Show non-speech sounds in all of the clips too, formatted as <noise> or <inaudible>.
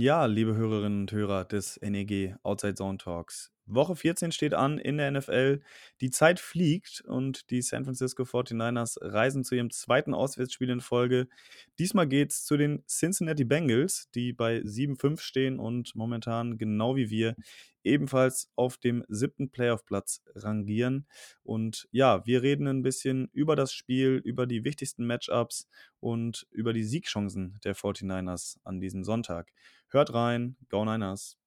Ja, liebe Hörerinnen und Hörer des NEG Outside Zone Talks. Woche 14 steht an in der NFL. Die Zeit fliegt und die San Francisco 49ers reisen zu ihrem zweiten Auswärtsspiel in Folge. Diesmal geht es zu den Cincinnati Bengals, die bei 7-5 stehen und momentan genau wie wir ebenfalls auf dem siebten Playoff-Platz rangieren. Und ja, wir reden ein bisschen über das Spiel, über die wichtigsten Matchups und über die Siegchancen der 49ers an diesem Sonntag. Hört rein, Go Niners!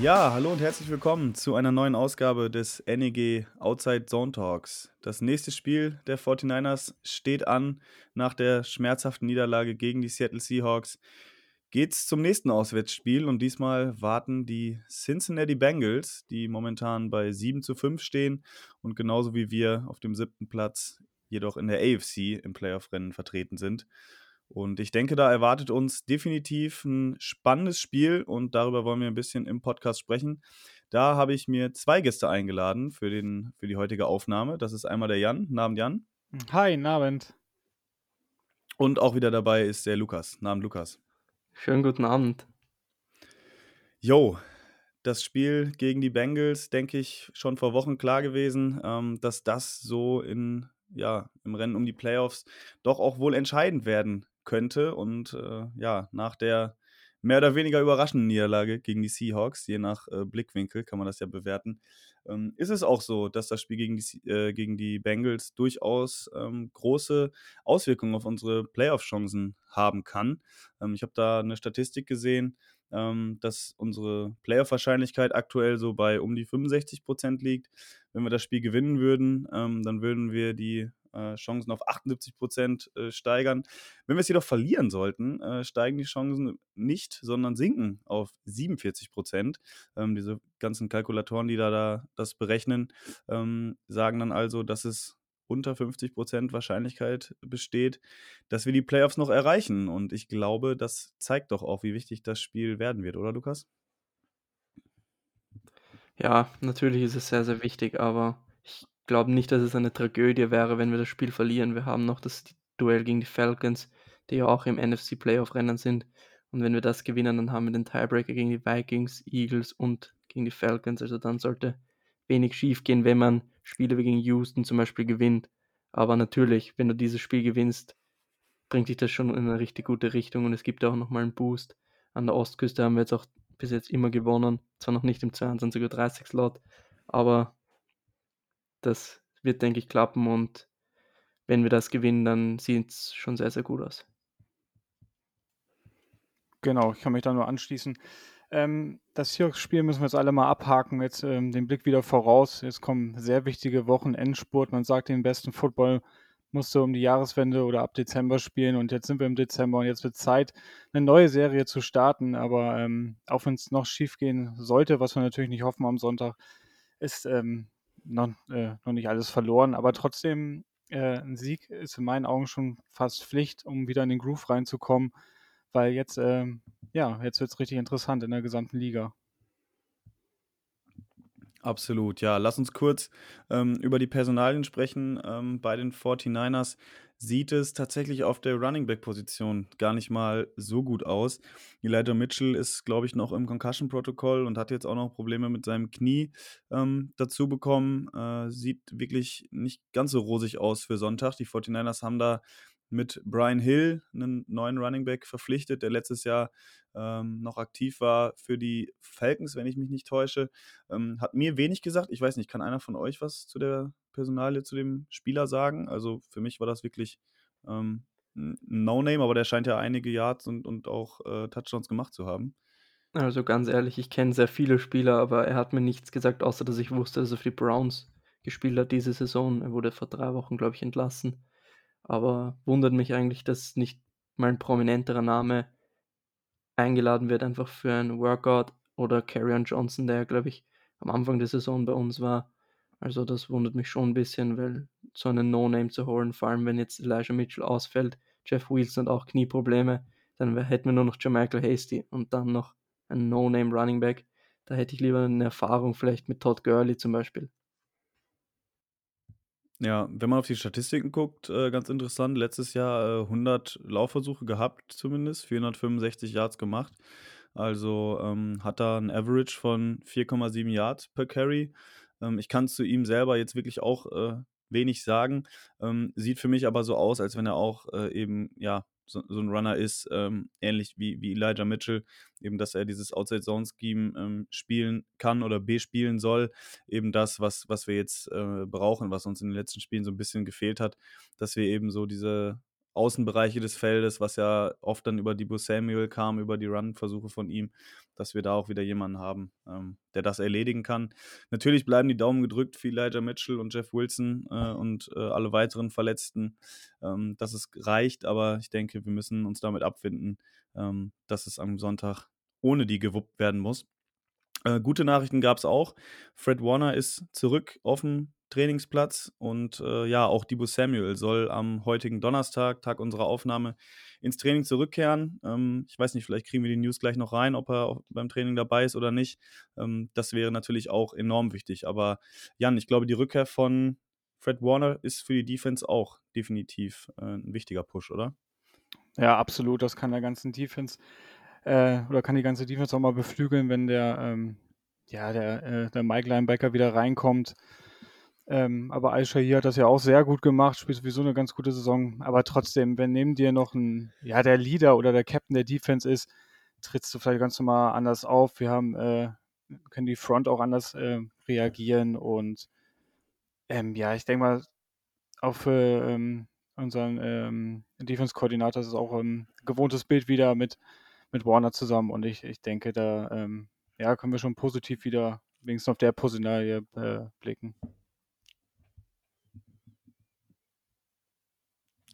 Ja, hallo und herzlich willkommen zu einer neuen Ausgabe des NEG Outside Zone Talks. Das nächste Spiel der 49ers steht an. Nach der schmerzhaften Niederlage gegen die Seattle Seahawks geht's zum nächsten Auswärtsspiel und diesmal warten die Cincinnati Bengals, die momentan bei 7 zu 5 stehen und genauso wie wir auf dem siebten Platz jedoch in der AFC im Playoff-Rennen vertreten sind. Und ich denke, da erwartet uns definitiv ein spannendes Spiel und darüber wollen wir ein bisschen im Podcast sprechen. Da habe ich mir zwei Gäste eingeladen für, den, für die heutige Aufnahme. Das ist einmal der Jan. Namen Jan. Hi, Abend. Und auch wieder dabei ist der Lukas. Namen Lukas. Schönen guten Abend. Jo, das Spiel gegen die Bengals, denke ich, schon vor Wochen klar gewesen, ähm, dass das so in, ja, im Rennen um die Playoffs doch auch wohl entscheidend werden könnte. Und äh, ja, nach der mehr oder weniger überraschenden Niederlage gegen die Seahawks, je nach äh, Blickwinkel kann man das ja bewerten, ähm, ist es auch so, dass das Spiel gegen die, äh, gegen die Bengals durchaus ähm, große Auswirkungen auf unsere Playoff-Chancen haben kann. Ähm, ich habe da eine Statistik gesehen, ähm, dass unsere Playoff-Wahrscheinlichkeit aktuell so bei um die 65 Prozent liegt. Wenn wir das Spiel gewinnen würden, ähm, dann würden wir die äh, Chancen auf 78 Prozent äh, steigern. Wenn wir es jedoch verlieren sollten, äh, steigen die Chancen nicht, sondern sinken auf 47 Prozent. Ähm, diese ganzen Kalkulatoren, die da, da das berechnen, ähm, sagen dann also, dass es unter 50 Prozent Wahrscheinlichkeit besteht, dass wir die Playoffs noch erreichen. Und ich glaube, das zeigt doch auch, wie wichtig das Spiel werden wird, oder Lukas? Ja, natürlich ist es sehr, sehr wichtig, aber ich glaube nicht, dass es eine Tragödie wäre, wenn wir das Spiel verlieren. Wir haben noch das Duell gegen die Falcons, die ja auch im NFC Playoff Rennen sind. Und wenn wir das gewinnen, dann haben wir den Tiebreaker gegen die Vikings, Eagles und gegen die Falcons. Also dann sollte wenig schief gehen, wenn man Spiele wie gegen Houston zum Beispiel gewinnt. Aber natürlich, wenn du dieses Spiel gewinnst, bringt dich das schon in eine richtig gute Richtung und es gibt auch nochmal einen Boost. An der Ostküste haben wir jetzt auch bis jetzt immer gewonnen. Zwar noch nicht im 22 oder 30 Slot, aber das wird, denke ich, klappen und wenn wir das gewinnen, dann sieht es schon sehr, sehr gut aus. Genau, ich kann mich da nur anschließen. Ähm, das Seahawks-Spiel müssen wir jetzt alle mal abhaken. Jetzt ähm, den Blick wieder voraus. Jetzt kommen sehr wichtige Wochen, Endspurt. Man sagt, den besten Football musste um die Jahreswende oder ab Dezember spielen und jetzt sind wir im Dezember und jetzt wird Zeit, eine neue Serie zu starten. Aber ähm, auch wenn es noch schief gehen sollte, was wir natürlich nicht hoffen am Sonntag, ist ähm, noch, äh, noch nicht alles verloren. Aber trotzdem, äh, ein Sieg ist in meinen Augen schon fast Pflicht, um wieder in den Groove reinzukommen, weil jetzt, äh, ja, jetzt wird es richtig interessant in der gesamten Liga. Absolut, ja. Lass uns kurz ähm, über die Personalien sprechen. Ähm, bei den 49ers sieht es tatsächlich auf der Running Back Position gar nicht mal so gut aus. Elijah Mitchell ist, glaube ich, noch im Concussion-Protokoll und hat jetzt auch noch Probleme mit seinem Knie ähm, dazu bekommen. Äh, sieht wirklich nicht ganz so rosig aus für Sonntag. Die 49ers haben da mit Brian Hill einen neuen Running Back verpflichtet, der letztes Jahr ähm, noch aktiv war für die Falcons, wenn ich mich nicht täusche. Ähm, hat mir wenig gesagt. Ich weiß nicht, kann einer von euch was zu der Personalie, zu dem Spieler sagen? Also für mich war das wirklich ähm, ein No-Name, aber der scheint ja einige Yards und, und auch äh, Touchdowns gemacht zu haben. Also ganz ehrlich, ich kenne sehr viele Spieler, aber er hat mir nichts gesagt, außer dass ich wusste, dass er für die Browns gespielt hat diese Saison. Er wurde vor drei Wochen, glaube ich, entlassen. Aber wundert mich eigentlich, dass nicht mal ein prominenterer Name eingeladen wird, einfach für ein Workout oder Carrion Johnson, der, glaube ich, am Anfang der Saison bei uns war. Also das wundert mich schon ein bisschen, weil so einen No-Name zu holen, vor allem wenn jetzt Elijah Mitchell ausfällt, Jeff Wilson hat auch Knieprobleme, dann hätten wir nur noch Jermichael Hasty und dann noch einen No-Name Running Back. Da hätte ich lieber eine Erfahrung vielleicht mit Todd Gurley zum Beispiel. Ja, wenn man auf die Statistiken guckt, äh, ganz interessant, letztes Jahr äh, 100 Laufversuche gehabt zumindest, 465 Yards gemacht. Also ähm, hat er ein Average von 4,7 Yards per Carry. Ähm, ich kann zu ihm selber jetzt wirklich auch äh, wenig sagen. Ähm, sieht für mich aber so aus, als wenn er auch äh, eben, ja, so, so, ein Runner ist, ähm, ähnlich wie, wie Elijah Mitchell, eben, dass er dieses Outside-Zone-Scheme ähm, spielen kann oder bespielen soll. Eben das, was, was wir jetzt äh, brauchen, was uns in den letzten Spielen so ein bisschen gefehlt hat, dass wir eben so diese Außenbereiche des Feldes, was ja oft dann über Debo Samuel kam, über die Run-Versuche von ihm, dass wir da auch wieder jemanden haben, ähm, der das erledigen kann. Natürlich bleiben die Daumen gedrückt für Elijah Mitchell und Jeff Wilson äh, und äh, alle weiteren Verletzten, ähm, dass es reicht, aber ich denke, wir müssen uns damit abfinden, ähm, dass es am Sonntag ohne die gewuppt werden muss. Äh, gute Nachrichten gab es auch. Fred Warner ist zurück dem Trainingsplatz. Und äh, ja, auch Debo Samuel soll am heutigen Donnerstag, Tag unserer Aufnahme, ins Training zurückkehren. Ähm, ich weiß nicht, vielleicht kriegen wir die News gleich noch rein, ob er beim Training dabei ist oder nicht. Ähm, das wäre natürlich auch enorm wichtig. Aber Jan, ich glaube, die Rückkehr von Fred Warner ist für die Defense auch definitiv äh, ein wichtiger Push, oder? Ja, absolut. Das kann der ganzen Defense äh, oder kann die ganze Defense auch mal beflügeln, wenn der, ähm, ja, der, äh, der Mike Linebacker wieder reinkommt. Ähm, aber Aisha hier hat das ja auch sehr gut gemacht, spielt sowieso eine ganz gute Saison. Aber trotzdem, wenn neben dir noch ein, ja, der Leader oder der Captain der Defense ist, trittst du vielleicht ganz normal anders auf. Wir haben, äh, können die Front auch anders äh, reagieren und ähm, ja, ich denke mal, auch für ähm, unseren ähm, Defense-Koordinator ist es auch ein gewohntes Bild wieder mit, mit Warner zusammen und ich, ich denke, da ähm, ja, können wir schon positiv wieder wenigstens auf der Personalie äh, blicken.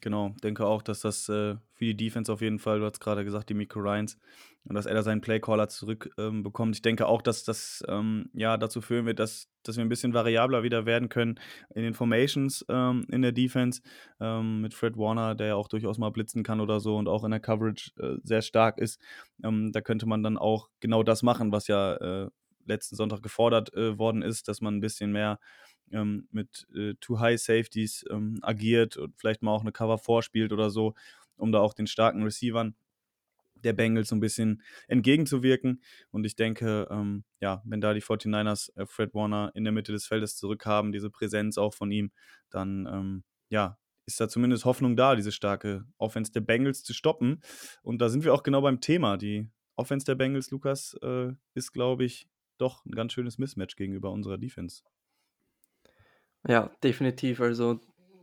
Genau, denke auch, dass das äh, für die Defense auf jeden Fall, du hast gerade gesagt, die Miko Ryans, und dass er da seinen Playcaller zurückbekommt. Ähm, ich denke auch, dass das ähm, ja dazu führen wird, dass, dass wir ein bisschen variabler wieder werden können in den Formations ähm, in der Defense ähm, mit Fred Warner, der ja auch durchaus mal blitzen kann oder so und auch in der Coverage äh, sehr stark ist. Ähm, da könnte man dann auch genau das machen, was ja äh, letzten Sonntag gefordert äh, worden ist, dass man ein bisschen mehr ähm, mit äh, Too High Safeties ähm, agiert und vielleicht mal auch eine Cover vorspielt oder so, um da auch den starken Receivern der Bengals so ein bisschen entgegenzuwirken. Und ich denke, ähm, ja, wenn da die 49ers äh, Fred Warner in der Mitte des Feldes zurückhaben, diese Präsenz auch von ihm, dann ähm, ja, ist da zumindest Hoffnung da, diese starke Offense der Bengals zu stoppen. Und da sind wir auch genau beim Thema. Die Offense der Bengals, Lukas, äh, ist, glaube ich, doch ein ganz schönes Mismatch gegenüber unserer Defense. Ja, definitiv. Also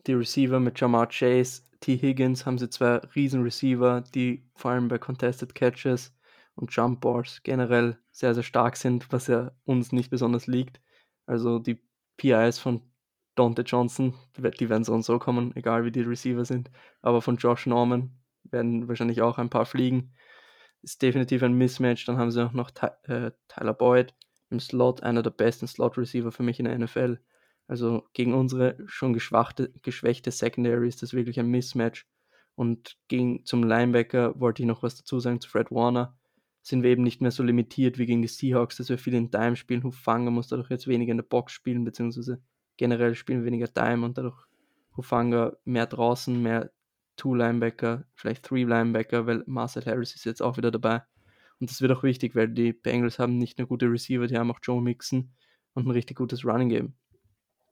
die Receiver mit Jamar Chase, T. Higgins haben sie zwei Riesen-Receiver, die vor allem bei Contested Catches und Jump Balls generell sehr, sehr stark sind, was ja uns nicht besonders liegt. Also die PIs von Dante Johnson, die werden so und so kommen, egal wie die Receiver sind. Aber von Josh Norman werden wahrscheinlich auch ein paar fliegen. Ist definitiv ein Mismatch. Dann haben sie auch noch äh, Tyler Boyd im Slot, einer der besten Slot-Receiver für mich in der NFL. Also gegen unsere schon geschwächte Secondary ist das wirklich ein Mismatch. Und gegen, zum Linebacker wollte ich noch was dazu sagen, zu Fred Warner. Sind wir eben nicht mehr so limitiert wie gegen die Seahawks, dass wir viel in Dime spielen. Hufanga muss dadurch jetzt weniger in der Box spielen, beziehungsweise generell spielen weniger Dime und dadurch Hufanga mehr draußen, mehr Two Linebacker, vielleicht Three Linebacker, weil Marcel Harris ist jetzt auch wieder dabei. Und das wird auch wichtig, weil die Bengals haben nicht nur gute Receiver, die haben auch Joe Mixon und ein richtig gutes Running Game.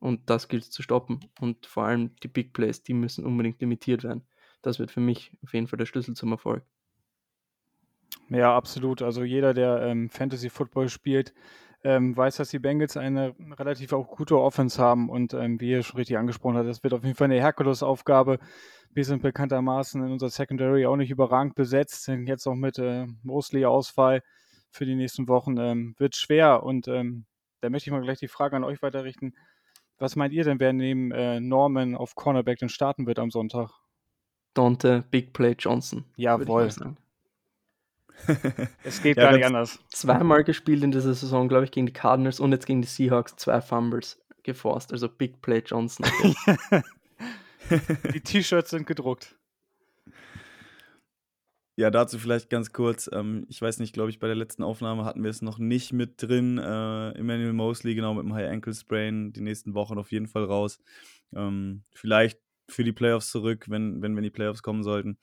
Und das gilt zu stoppen. Und vor allem die Big Plays, die müssen unbedingt limitiert werden. Das wird für mich auf jeden Fall der Schlüssel zum Erfolg. Ja, absolut. Also jeder, der ähm, Fantasy Football spielt, ähm, weiß, dass die Bengals eine relativ auch gute Offense haben. Und ähm, wie ihr schon richtig angesprochen habt, das wird auf jeden Fall eine Herkulesaufgabe. Wir sind bekanntermaßen in unserer Secondary auch nicht überragend besetzt. Jetzt auch mit äh, Mosley-Ausfall für die nächsten Wochen ähm, wird schwer. Und ähm, da möchte ich mal gleich die Frage an euch weiterrichten. Was meint ihr denn, wer neben äh, Norman auf Cornerback denn starten wird am Sonntag? Dante Big Play Johnson. Jawohl. <laughs> es geht ja, gar nicht anders. Zweimal gespielt in dieser Saison, glaube ich, gegen die Cardinals und jetzt gegen die Seahawks, zwei Fumbles. geforst, also Big Play Johnson. <laughs> Die T-Shirts sind gedruckt. Ja, dazu vielleicht ganz kurz. Ähm, ich weiß nicht, glaube ich, bei der letzten Aufnahme hatten wir es noch nicht mit drin. Äh, Emmanuel Mosley, genau mit dem High Ankle Sprain, die nächsten Wochen auf jeden Fall raus. Ähm, vielleicht für die Playoffs zurück, wenn, wenn, wenn die Playoffs kommen sollten.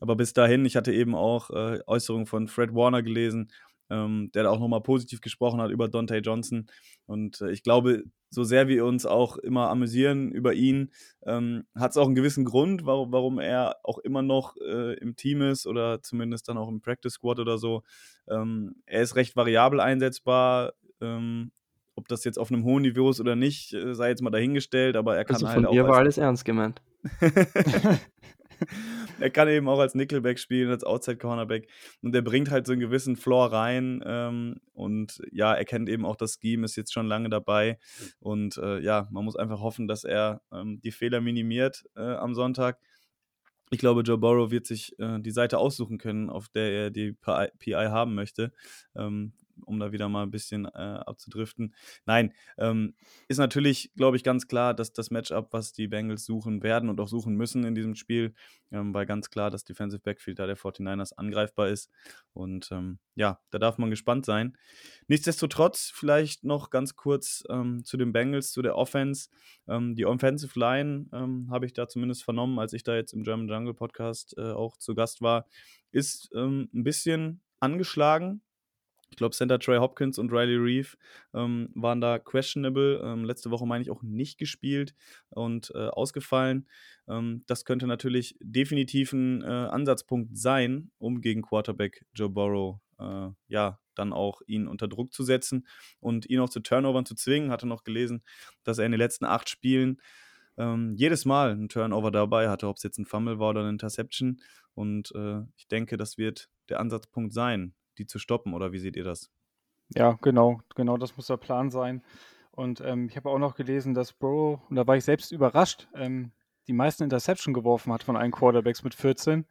Aber bis dahin, ich hatte eben auch äh, Äußerungen von Fred Warner gelesen, ähm, der da auch nochmal positiv gesprochen hat über Dante Johnson. Und äh, ich glaube, so sehr wir uns auch immer amüsieren über ihn, ähm, hat es auch einen gewissen Grund, warum, warum er auch immer noch äh, im Team ist oder zumindest dann auch im Practice Squad oder so. Ähm, er ist recht variabel einsetzbar. Ähm, ob das jetzt auf einem hohen Niveau ist oder nicht, äh, sei jetzt mal dahingestellt, aber er kann also halt von auch. mir war alles ernst gemeint. <laughs> <laughs> <laughs> er kann eben auch als Nickelback spielen, als Outside Cornerback. Und er bringt halt so einen gewissen Floor rein. Ähm, und ja, er kennt eben auch das Scheme, ist jetzt schon lange dabei. Und äh, ja, man muss einfach hoffen, dass er ähm, die Fehler minimiert äh, am Sonntag. Ich glaube, Joe Burrow wird sich äh, die Seite aussuchen können, auf der er die PI haben möchte. Ähm, um da wieder mal ein bisschen äh, abzudriften. Nein, ähm, ist natürlich, glaube ich, ganz klar, dass das Matchup, was die Bengals suchen werden und auch suchen müssen in diesem Spiel, ähm, weil ganz klar das Defensive Backfield da der 49ers angreifbar ist. Und ähm, ja, da darf man gespannt sein. Nichtsdestotrotz, vielleicht noch ganz kurz ähm, zu den Bengals, zu der Offense. Ähm, die Offensive Line ähm, habe ich da zumindest vernommen, als ich da jetzt im German Jungle Podcast äh, auch zu Gast war, ist ein bisschen angeschlagen. Ich glaube, Center Trey Hopkins und Riley Reeve ähm, waren da questionable. Ähm, letzte Woche, meine ich, auch nicht gespielt und äh, ausgefallen. Ähm, das könnte natürlich definitiv ein äh, Ansatzpunkt sein, um gegen Quarterback Joe Burrow äh, ja dann auch ihn unter Druck zu setzen und ihn auch zu Turnovern zu zwingen. Hatte noch gelesen, dass er in den letzten acht Spielen ähm, jedes Mal einen Turnover dabei hatte, ob es jetzt ein Fumble war oder eine Interception. Und äh, ich denke, das wird der Ansatzpunkt sein die zu stoppen, oder wie seht ihr das? Ja, genau, genau, das muss der Plan sein. Und ähm, ich habe auch noch gelesen, dass Bro, und da war ich selbst überrascht, ähm, die meisten Interception geworfen hat von allen Quarterbacks mit 14.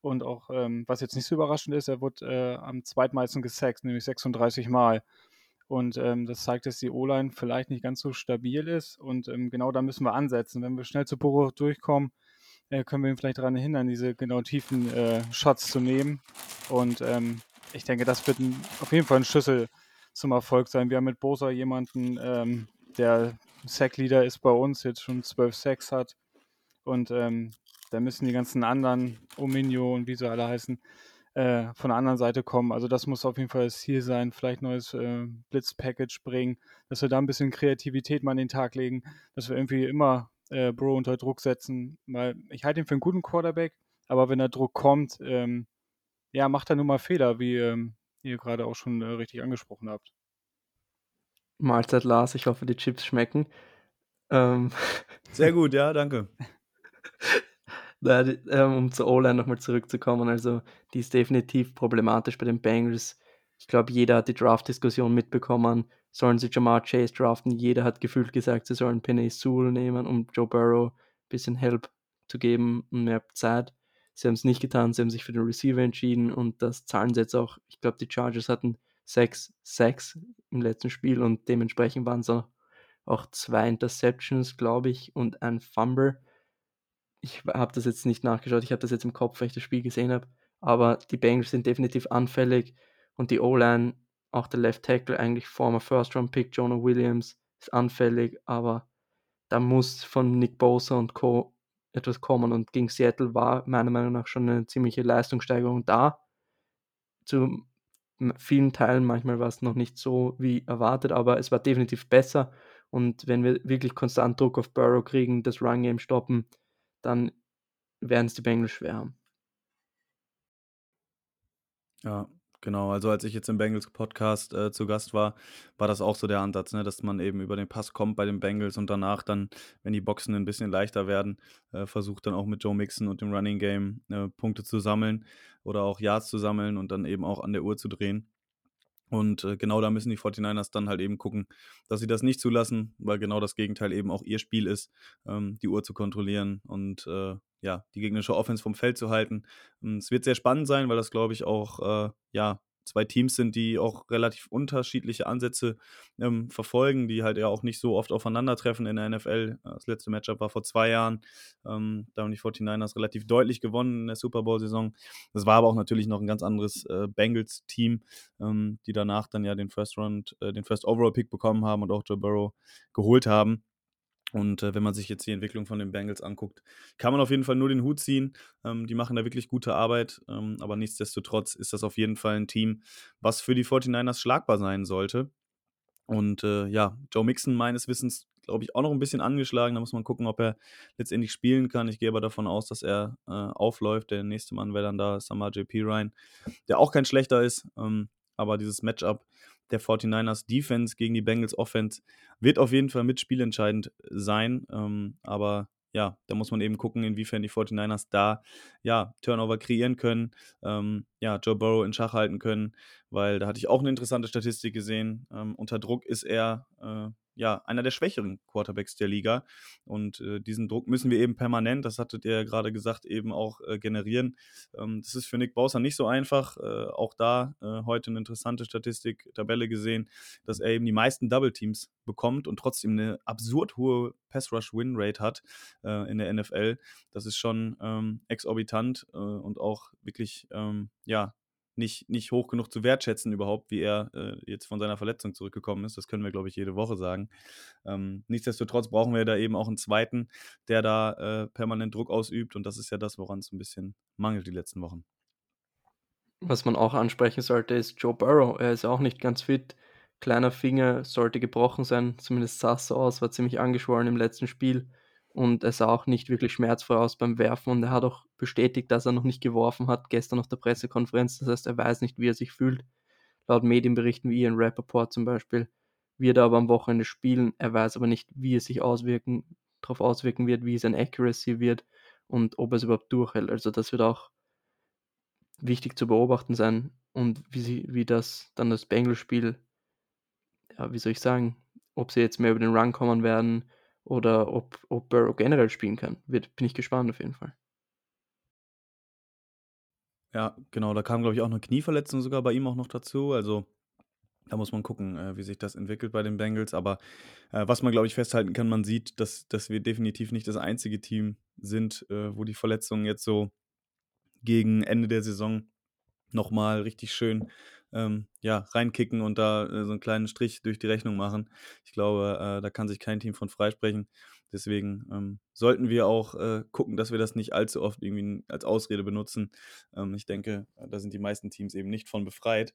Und auch, ähm, was jetzt nicht so überraschend ist, er wurde äh, am zweitmeisten gesackt, nämlich 36 Mal. Und ähm, das zeigt, dass die O-Line vielleicht nicht ganz so stabil ist. Und ähm, genau da müssen wir ansetzen. Wenn wir schnell zu Boro durchkommen, äh, können wir ihn vielleicht daran hindern, diese genau tiefen äh, Shots zu nehmen. Und ähm, ich denke, das wird ein, auf jeden Fall ein Schlüssel zum Erfolg sein. Wir haben mit Bosa jemanden, ähm, der Sack-Leader ist bei uns, jetzt schon zwölf Sacks hat. Und ähm, da müssen die ganzen anderen, Ominio und wie sie alle heißen, äh, von der anderen Seite kommen. Also das muss auf jeden Fall das Ziel sein. Vielleicht neues äh, Blitz-Package bringen, dass wir da ein bisschen Kreativität mal an den Tag legen, dass wir irgendwie immer äh, Bro unter Druck setzen. Weil ich halte ihn für einen guten Quarterback, aber wenn der Druck kommt, ähm, ja, macht er nun mal Fehler, wie ähm, ihr gerade auch schon äh, richtig angesprochen habt. Mahlzeit Lars, ich hoffe, die Chips schmecken. Ähm, Sehr gut, ja, <laughs> danke. Na, ähm, um zur O-Line nochmal zurückzukommen, also die ist definitiv problematisch bei den Bengals. Ich glaube, jeder hat die Draft-Diskussion mitbekommen. Sollen sie Jamar Chase draften? Jeder hat gefühlt gesagt, sie sollen Penny Sewell nehmen, um Joe Burrow ein bisschen Help zu geben und mehr Zeit. Sie haben es nicht getan, sie haben sich für den Receiver entschieden und das zahlen sie jetzt auch. Ich glaube, die Chargers hatten sechs Sacks im letzten Spiel und dementsprechend waren es auch, auch zwei Interceptions, glaube ich, und ein Fumble. Ich habe das jetzt nicht nachgeschaut, ich habe das jetzt im Kopf, weil ich das Spiel gesehen habe. Aber die Bengals sind definitiv anfällig und die O-Line, auch der Left Tackle, eigentlich former First-Round-Pick, Jonah Williams, ist anfällig, aber da muss von Nick Bosa und Co etwas kommen. Und gegen Seattle war meiner Meinung nach schon eine ziemliche Leistungssteigerung da. Zu vielen Teilen, manchmal war es noch nicht so wie erwartet, aber es war definitiv besser. Und wenn wir wirklich konstant Druck auf Burrow kriegen, das Run-Game stoppen, dann werden es die Bengals schwer haben. Ja, Genau, also als ich jetzt im Bengals Podcast äh, zu Gast war, war das auch so der Ansatz, ne, dass man eben über den Pass kommt bei den Bengals und danach dann, wenn die Boxen ein bisschen leichter werden, äh, versucht dann auch mit Joe Mixon und dem Running Game äh, Punkte zu sammeln oder auch Yards zu sammeln und dann eben auch an der Uhr zu drehen. Und äh, genau da müssen die 49ers dann halt eben gucken, dass sie das nicht zulassen, weil genau das Gegenteil eben auch ihr Spiel ist, ähm, die Uhr zu kontrollieren und äh, ja, die gegnerische Offense vom Feld zu halten. Es wird sehr spannend sein, weil das, glaube ich, auch äh, ja, zwei Teams sind, die auch relativ unterschiedliche Ansätze ähm, verfolgen, die halt ja auch nicht so oft aufeinandertreffen in der NFL. Das letzte Matchup war vor zwei Jahren. Ähm, da haben die 49ers relativ deutlich gewonnen in der Super Bowl-Saison. Das war aber auch natürlich noch ein ganz anderes äh, Bengals-Team, ähm, die danach dann ja den First Round, äh, den First Overall-Pick bekommen haben und auch Joe Burrow geholt haben. Und äh, wenn man sich jetzt die Entwicklung von den Bengals anguckt, kann man auf jeden Fall nur den Hut ziehen. Ähm, die machen da wirklich gute Arbeit. Ähm, aber nichtsdestotrotz ist das auf jeden Fall ein Team, was für die 49ers schlagbar sein sollte. Und äh, ja, Joe Mixon meines Wissens, glaube ich, auch noch ein bisschen angeschlagen. Da muss man gucken, ob er letztendlich spielen kann. Ich gehe aber davon aus, dass er äh, aufläuft. Der nächste Mann wäre dann da Samar JP Ryan, der auch kein schlechter ist. Ähm, aber dieses Matchup der 49ers Defense gegen die Bengals Offense wird auf jeden Fall mitspielentscheidend sein. Ähm, aber ja, da muss man eben gucken, inwiefern die 49ers da ja Turnover kreieren können, ähm, ja, Joe Burrow in Schach halten können, weil da hatte ich auch eine interessante Statistik gesehen. Ähm, unter Druck ist er äh, ja, einer der schwächeren Quarterbacks der Liga. Und äh, diesen Druck müssen wir eben permanent, das hattet ihr ja gerade gesagt, eben auch äh, generieren. Ähm, das ist für Nick Bowser nicht so einfach. Äh, auch da äh, heute eine interessante Statistik, Tabelle gesehen, dass er eben die meisten Double Teams bekommt und trotzdem eine absurd hohe Pass-Rush-Win-Rate hat äh, in der NFL. Das ist schon ähm, exorbitant und auch wirklich, ähm, ja, nicht, nicht hoch genug zu wertschätzen überhaupt, wie er äh, jetzt von seiner Verletzung zurückgekommen ist. Das können wir, glaube ich, jede Woche sagen. Ähm, nichtsdestotrotz brauchen wir da eben auch einen zweiten, der da äh, permanent Druck ausübt. Und das ist ja das, woran es ein bisschen mangelt die letzten Wochen. Was man auch ansprechen sollte, ist Joe Burrow. Er ist auch nicht ganz fit. Kleiner Finger sollte gebrochen sein. Zumindest sah es so aus, war ziemlich angeschwollen im letzten Spiel und es sah auch nicht wirklich schmerzfrei aus beim Werfen und er hat auch bestätigt, dass er noch nicht geworfen hat, gestern auf der Pressekonferenz. Das heißt, er weiß nicht, wie er sich fühlt. Laut Medienberichten wie Ian Rappaport zum Beispiel wird er aber am Wochenende spielen. Er weiß aber nicht, wie es sich auswirken, darauf auswirken wird, wie sein Accuracy wird und ob er es überhaupt durchhält. Also das wird auch wichtig zu beobachten sein und wie, sie, wie das dann das Bengals-Spiel, ja, wie soll ich sagen, ob sie jetzt mehr über den Run kommen werden, oder ob, ob Burrow generell spielen kann. Wird, bin ich gespannt auf jeden Fall. Ja, genau, da kam, glaube ich, auch eine Knieverletzung sogar bei ihm auch noch dazu. Also da muss man gucken, äh, wie sich das entwickelt bei den Bengals. Aber äh, was man, glaube ich, festhalten kann, man sieht, dass, dass wir definitiv nicht das einzige Team sind, äh, wo die Verletzungen jetzt so gegen Ende der Saison nochmal richtig schön ähm, ja, reinkicken und da äh, so einen kleinen Strich durch die Rechnung machen. Ich glaube, äh, da kann sich kein Team von freisprechen. Deswegen ähm, sollten wir auch äh, gucken, dass wir das nicht allzu oft irgendwie als Ausrede benutzen. Ähm, ich denke, da sind die meisten Teams eben nicht von befreit.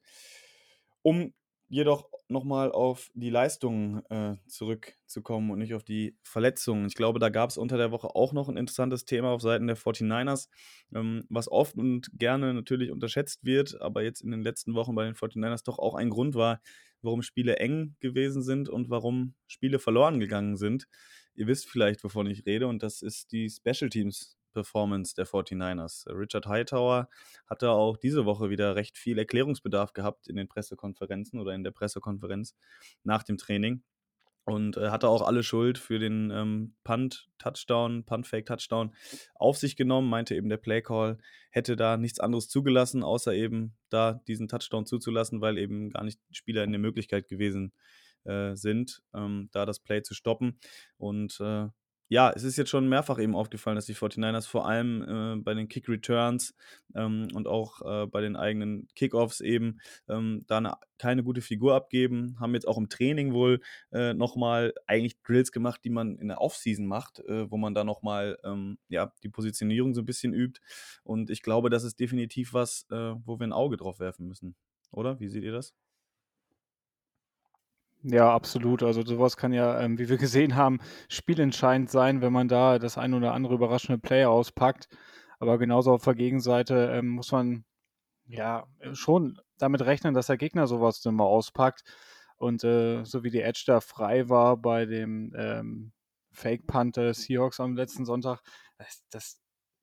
Um jedoch nochmal auf die Leistungen äh, zurückzukommen und nicht auf die Verletzungen. Ich glaube, da gab es unter der Woche auch noch ein interessantes Thema auf Seiten der 49ers, ähm, was oft und gerne natürlich unterschätzt wird, aber jetzt in den letzten Wochen bei den 49ers doch auch ein Grund war, warum Spiele eng gewesen sind und warum Spiele verloren gegangen sind. Ihr wisst vielleicht, wovon ich rede, und das ist die Special Teams Performance der 49ers. Richard Hightower hatte auch diese Woche wieder recht viel Erklärungsbedarf gehabt in den Pressekonferenzen oder in der Pressekonferenz nach dem Training und äh, hatte auch alle Schuld für den ähm, Punt-Touchdown, Punt-Fake-Touchdown auf sich genommen, meinte eben der Play-Call hätte da nichts anderes zugelassen, außer eben da diesen Touchdown zuzulassen, weil eben gar nicht Spieler in der Möglichkeit gewesen äh, sind, ähm, da das Play zu stoppen und äh, ja, es ist jetzt schon mehrfach eben aufgefallen, dass die 49ers vor allem äh, bei den Kick-Returns ähm, und auch äh, bei den eigenen Kickoffs eben ähm, da eine, keine gute Figur abgeben. Haben jetzt auch im Training wohl äh, nochmal eigentlich Drills gemacht, die man in der Offseason macht, äh, wo man da nochmal ähm, ja, die Positionierung so ein bisschen übt. Und ich glaube, das ist definitiv was, äh, wo wir ein Auge drauf werfen müssen. Oder? Wie seht ihr das? Ja, absolut. Also sowas kann ja, ähm, wie wir gesehen haben, spielentscheidend sein, wenn man da das ein oder andere überraschende Play auspackt. Aber genauso auf der Gegenseite ähm, muss man ja schon damit rechnen, dass der Gegner sowas dann mal auspackt. Und äh, so wie die Edge da frei war bei dem ähm, Fake Punt der Seahawks am letzten Sonntag, das, das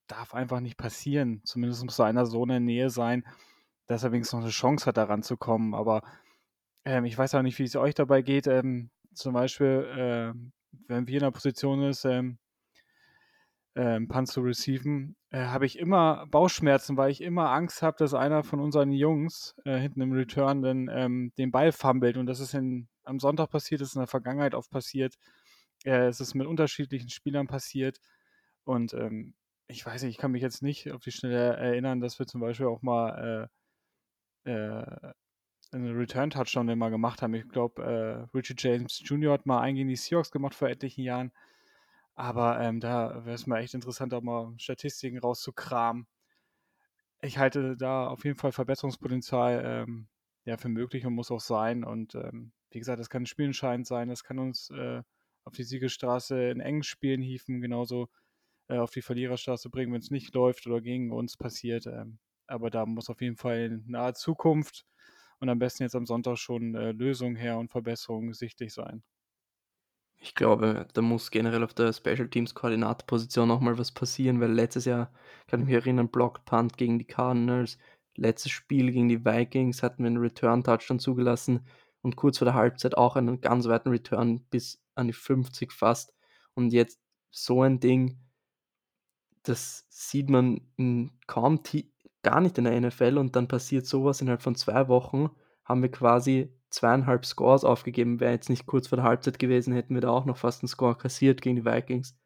darf einfach nicht passieren. Zumindest muss da einer so in der Nähe sein, dass er wenigstens noch eine Chance hat, da ranzukommen. Aber ähm, ich weiß auch nicht, wie es euch dabei geht. Ähm, zum Beispiel, äh, wenn wir in der Position ist, ähm, äh, Punt zu receiven, äh, habe ich immer Bauchschmerzen, weil ich immer Angst habe, dass einer von unseren Jungs äh, hinten im Return dann ähm, den Ball fummelt. Und das ist in, am Sonntag passiert, das ist in der Vergangenheit oft passiert. Äh, es ist mit unterschiedlichen Spielern passiert. Und ähm, ich weiß nicht, ich kann mich jetzt nicht auf die Schnelle erinnern, dass wir zum Beispiel auch mal äh, äh, einen Return-Touchdown den mal gemacht haben. Ich glaube, äh, Richie James Jr. hat mal einen gegen die Seahawks gemacht vor etlichen Jahren. Aber ähm, da wäre es mal echt interessant, auch mal Statistiken rauszukramen. Ich halte da auf jeden Fall Verbesserungspotenzial ähm, ja, für möglich und muss auch sein. Und ähm, wie gesagt, das kann spielentscheidend sein. Das kann uns äh, auf die Siegestraße in engen Spielen hieven, genauso äh, auf die Verliererstraße bringen, wenn es nicht läuft oder gegen uns passiert. Ähm, aber da muss auf jeden Fall in naher Zukunft und am besten jetzt am Sonntag schon äh, Lösungen her und Verbesserungen sichtlich sein. Ich glaube, da muss generell auf der Special Teams Koordinatorposition nochmal was passieren, weil letztes Jahr, kann ich mich erinnern, Blocked Punt gegen die Cardinals, letztes Spiel gegen die Vikings hatten wir einen Return-Touchdown zugelassen und kurz vor der Halbzeit auch einen ganz weiten Return bis an die 50 fast. Und jetzt so ein Ding, das sieht man in kaum gar nicht in der NFL und dann passiert sowas innerhalb von zwei Wochen, haben wir quasi zweieinhalb Scores aufgegeben. Wäre jetzt nicht kurz vor der Halbzeit gewesen, hätten wir da auch noch fast einen Score kassiert gegen die Vikings.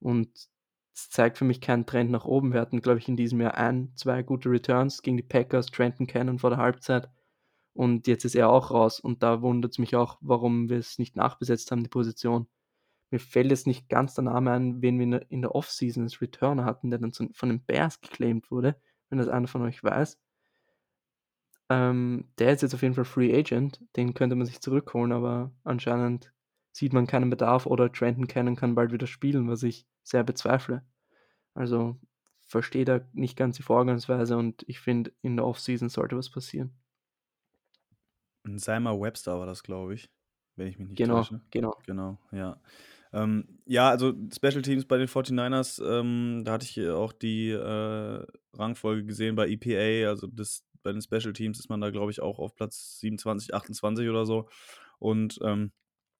Und es zeigt für mich keinen Trend nach oben. Wir hatten, glaube ich, in diesem Jahr ein, zwei gute Returns gegen die Packers, Trenton Cannon vor der Halbzeit. Und jetzt ist er auch raus. Und da wundert es mich auch, warum wir es nicht nachbesetzt haben, die Position. Mir fällt jetzt nicht ganz der Name ein, wen wir in der Offseason als Returner hatten, der dann von den Bears geclaimed wurde, wenn das einer von euch weiß. Ähm, der ist jetzt auf jeden Fall Free Agent, den könnte man sich zurückholen, aber anscheinend sieht man keinen Bedarf oder Trenton Cannon kann bald wieder spielen, was ich sehr bezweifle. Also verstehe da nicht ganz die Vorgangsweise und ich finde, in der Offseason sollte was passieren. Simon Webster war das, glaube ich, wenn ich mich nicht genau, täusche. Genau, genau. ja. Ähm, ja, also Special Teams bei den 49ers, ähm, da hatte ich auch die äh, Rangfolge gesehen bei EPA, also das, bei den Special Teams ist man da, glaube ich, auch auf Platz 27, 28 oder so. Und ähm,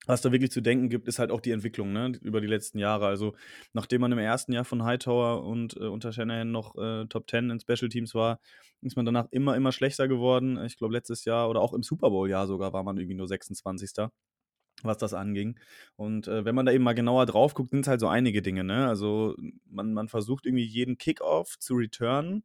was da wirklich zu denken gibt, ist halt auch die Entwicklung ne, über die letzten Jahre. Also, nachdem man im ersten Jahr von Hightower und äh, unter Shanahan noch äh, Top 10 in Special Teams war, ist man danach immer, immer schlechter geworden. Ich glaube, letztes Jahr oder auch im Super Bowl-Jahr sogar war man irgendwie nur 26 was das anging. Und äh, wenn man da eben mal genauer drauf guckt, sind es halt so einige Dinge. Ne? Also man, man versucht irgendwie jeden Kickoff zu returnen,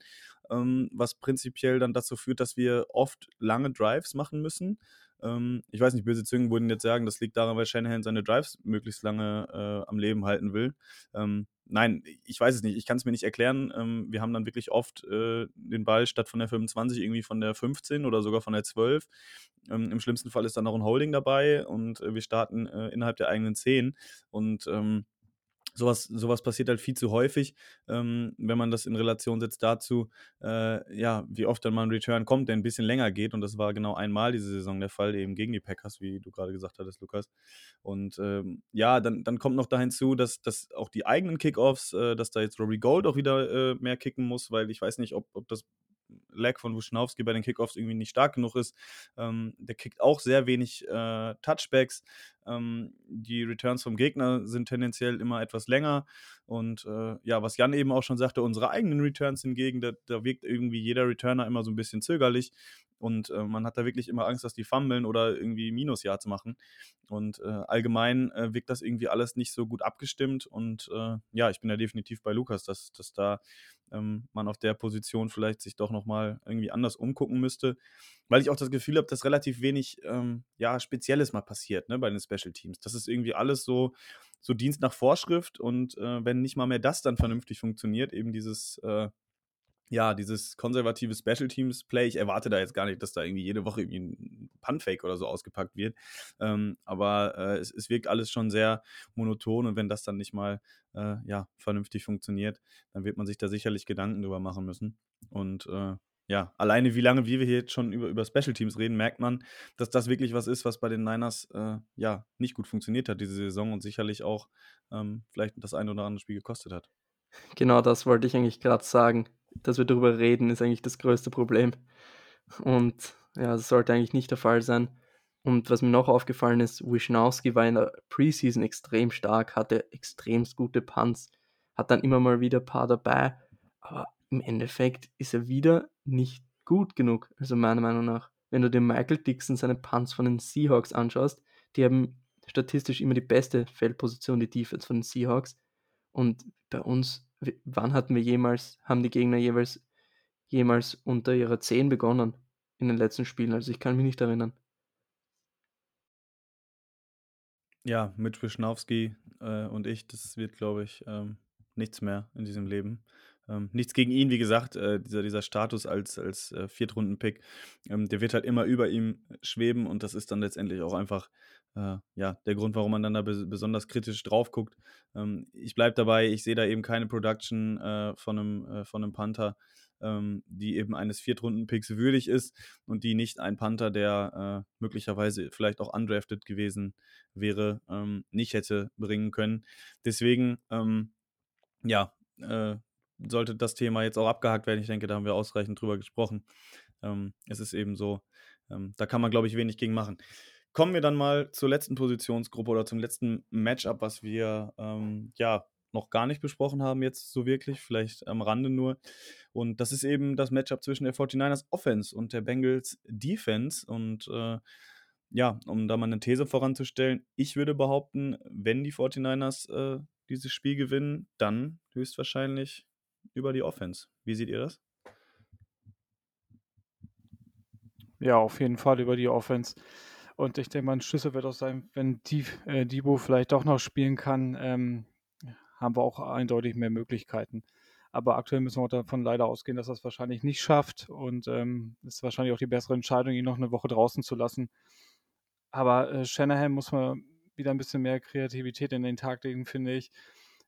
ähm, was prinzipiell dann dazu führt, dass wir oft lange Drives machen müssen. Ähm, ich weiß nicht, böse Zungen würden jetzt sagen, das liegt daran, weil Shanahan seine Drives möglichst lange äh, am Leben halten will. Ähm, nein, ich weiß es nicht. Ich kann es mir nicht erklären. Ähm, wir haben dann wirklich oft äh, den Ball statt von der 25 irgendwie von der 15 oder sogar von der 12. Ähm, Im schlimmsten Fall ist dann noch ein Holding dabei und äh, wir starten äh, innerhalb der eigenen 10. Und ähm, sowas, sowas passiert halt viel zu häufig, ähm, wenn man das in Relation setzt dazu, äh, ja, wie oft dann mal ein Return kommt, der ein bisschen länger geht. Und das war genau einmal diese Saison der Fall, eben gegen die Packers, wie du gerade gesagt hattest, Lukas. Und ähm, ja, dann, dann kommt noch da hinzu, dass, dass auch die eigenen Kickoffs, äh, dass da jetzt Rory Gold auch wieder äh, mehr kicken muss, weil ich weiß nicht, ob, ob das Lag von Wuschnowski bei den Kickoffs irgendwie nicht stark genug ist. Ähm, der kickt auch sehr wenig äh, Touchbacks. Ähm, die Returns vom Gegner sind tendenziell immer etwas länger. Und äh, ja, was Jan eben auch schon sagte, unsere eigenen Returns hingegen, da, da wirkt irgendwie jeder Returner immer so ein bisschen zögerlich. Und äh, man hat da wirklich immer Angst, dass die fummeln oder irgendwie Minus-Yards machen. Und äh, allgemein äh, wirkt das irgendwie alles nicht so gut abgestimmt. Und äh, ja, ich bin ja definitiv bei Lukas, dass, dass da ähm, man auf der Position vielleicht sich doch nochmal irgendwie anders umgucken müsste. Weil ich auch das Gefühl habe, dass relativ wenig ähm, ja, Spezielles mal passiert ne, bei den Special Teams. Das ist irgendwie alles so, so Dienst nach Vorschrift. Und äh, wenn nicht mal mehr das dann vernünftig funktioniert, eben dieses äh, ja, dieses konservative Special Teams Play, ich erwarte da jetzt gar nicht, dass da irgendwie jede Woche irgendwie ein Punfake oder so ausgepackt wird. Ähm, aber äh, es, es, wirkt alles schon sehr monoton und wenn das dann nicht mal äh, ja, vernünftig funktioniert, dann wird man sich da sicherlich Gedanken drüber machen müssen. Und äh, ja, alleine wie lange, wie wir hier jetzt schon über, über Special Teams reden, merkt man, dass das wirklich was ist, was bei den Niners äh, ja nicht gut funktioniert hat diese Saison und sicherlich auch ähm, vielleicht das ein oder andere Spiel gekostet hat. Genau das wollte ich eigentlich gerade sagen dass wir darüber reden, ist eigentlich das größte Problem. Und ja, das sollte eigentlich nicht der Fall sein. Und was mir noch aufgefallen ist, Wisnowski war in der Preseason extrem stark, hatte extremst gute Punts, hat dann immer mal wieder ein paar dabei, aber im Endeffekt ist er wieder nicht gut genug, also meiner Meinung nach. Wenn du dir Michael Dixon seine Punts von den Seahawks anschaust, die haben statistisch immer die beste Feldposition, die Defense von den Seahawks. Und bei uns, wann hatten wir jemals, haben die Gegner jeweils jemals unter ihrer 10 begonnen in den letzten Spielen? Also ich kann mich nicht erinnern. Ja, mit Wischnowski äh, und ich, das wird, glaube ich, ähm, nichts mehr in diesem Leben. Ähm, nichts gegen ihn, wie gesagt, äh, dieser, dieser Status als, als äh, Viertrunden-Pick, ähm, der wird halt immer über ihm schweben und das ist dann letztendlich auch einfach äh, ja, der Grund, warum man dann da besonders kritisch drauf guckt. Ähm, ich bleibe dabei, ich sehe da eben keine Production äh, von, einem, äh, von einem Panther, ähm, die eben eines Viertrunden-Picks würdig ist und die nicht ein Panther, der äh, möglicherweise vielleicht auch undrafted gewesen wäre, ähm, nicht hätte bringen können. Deswegen, ähm, ja, äh, sollte das Thema jetzt auch abgehakt werden. Ich denke, da haben wir ausreichend drüber gesprochen. Ähm, es ist eben so, ähm, da kann man, glaube ich, wenig gegen machen. Kommen wir dann mal zur letzten Positionsgruppe oder zum letzten Matchup, was wir ähm, ja noch gar nicht besprochen haben, jetzt so wirklich, vielleicht am Rande nur. Und das ist eben das Matchup zwischen der 49ers Offense und der Bengals Defense. Und äh, ja, um da mal eine These voranzustellen, ich würde behaupten, wenn die 49ers äh, dieses Spiel gewinnen, dann höchstwahrscheinlich über die Offense. Wie seht ihr das? Ja, auf jeden Fall über die Offense. Und ich denke mal, ein Schlüssel wird auch sein, wenn die, äh, Debo vielleicht doch noch spielen kann, ähm, haben wir auch eindeutig mehr Möglichkeiten. Aber aktuell müssen wir davon leider ausgehen, dass er es wahrscheinlich nicht schafft. Und ähm, ist wahrscheinlich auch die bessere Entscheidung, ihn noch eine Woche draußen zu lassen. Aber äh, Shanahan muss man wieder ein bisschen mehr Kreativität in den Tag legen, finde ich.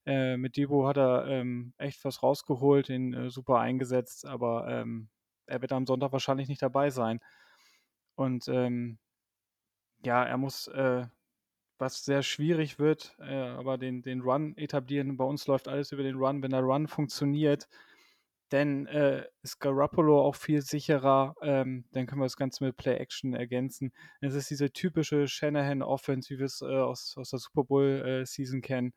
Äh, mit Debo hat er ähm, echt was rausgeholt, ihn äh, super eingesetzt, aber ähm, er wird am Sonntag wahrscheinlich nicht dabei sein. Und ähm, ja, er muss, äh, was sehr schwierig wird, äh, aber den, den Run etablieren. Bei uns läuft alles über den Run. Wenn der Run funktioniert, dann äh, ist Garoppolo auch viel sicherer. Ähm, dann können wir das Ganze mit Play-Action ergänzen. Es ist diese typische Shanahan-Offense, wie wir es äh, aus, aus der Super Bowl-Season kennen.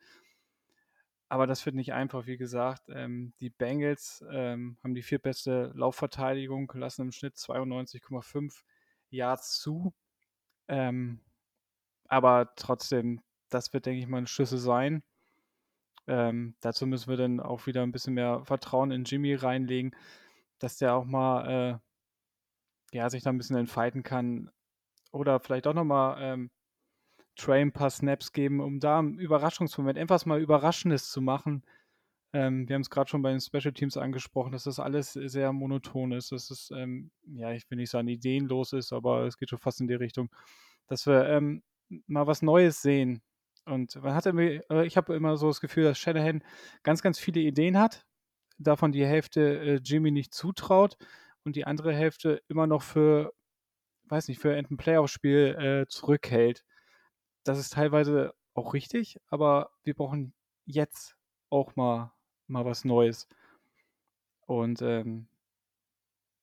Aber das wird nicht einfach, wie gesagt. Ähm, die Bengals ähm, haben die viertbeste Laufverteidigung, lassen im Schnitt 92,5 Yards zu. Ähm, aber trotzdem, das wird, denke ich mal, ein Schlüssel sein. Ähm, dazu müssen wir dann auch wieder ein bisschen mehr Vertrauen in Jimmy reinlegen, dass der auch mal äh, ja, sich da ein bisschen entfalten kann. Oder vielleicht auch nochmal ähm, Trey ein paar Snaps geben, um da im Überraschungsmoment etwas mal Überraschendes zu machen. Ähm, wir haben es gerade schon bei den Special Teams angesprochen, dass das alles sehr monoton ist. Dass es, ähm, ja, ich will nicht sagen, ideenlos ist, aber es geht schon fast in die Richtung, dass wir ähm, mal was Neues sehen. Und man hatte mir, äh, ich habe immer so das Gefühl, dass Shanahan ganz, ganz viele Ideen hat, davon die Hälfte äh, Jimmy nicht zutraut und die andere Hälfte immer noch für, weiß nicht, für ein Playoff-Spiel äh, zurückhält. Das ist teilweise auch richtig, aber wir brauchen jetzt auch mal mal was Neues. Und ähm,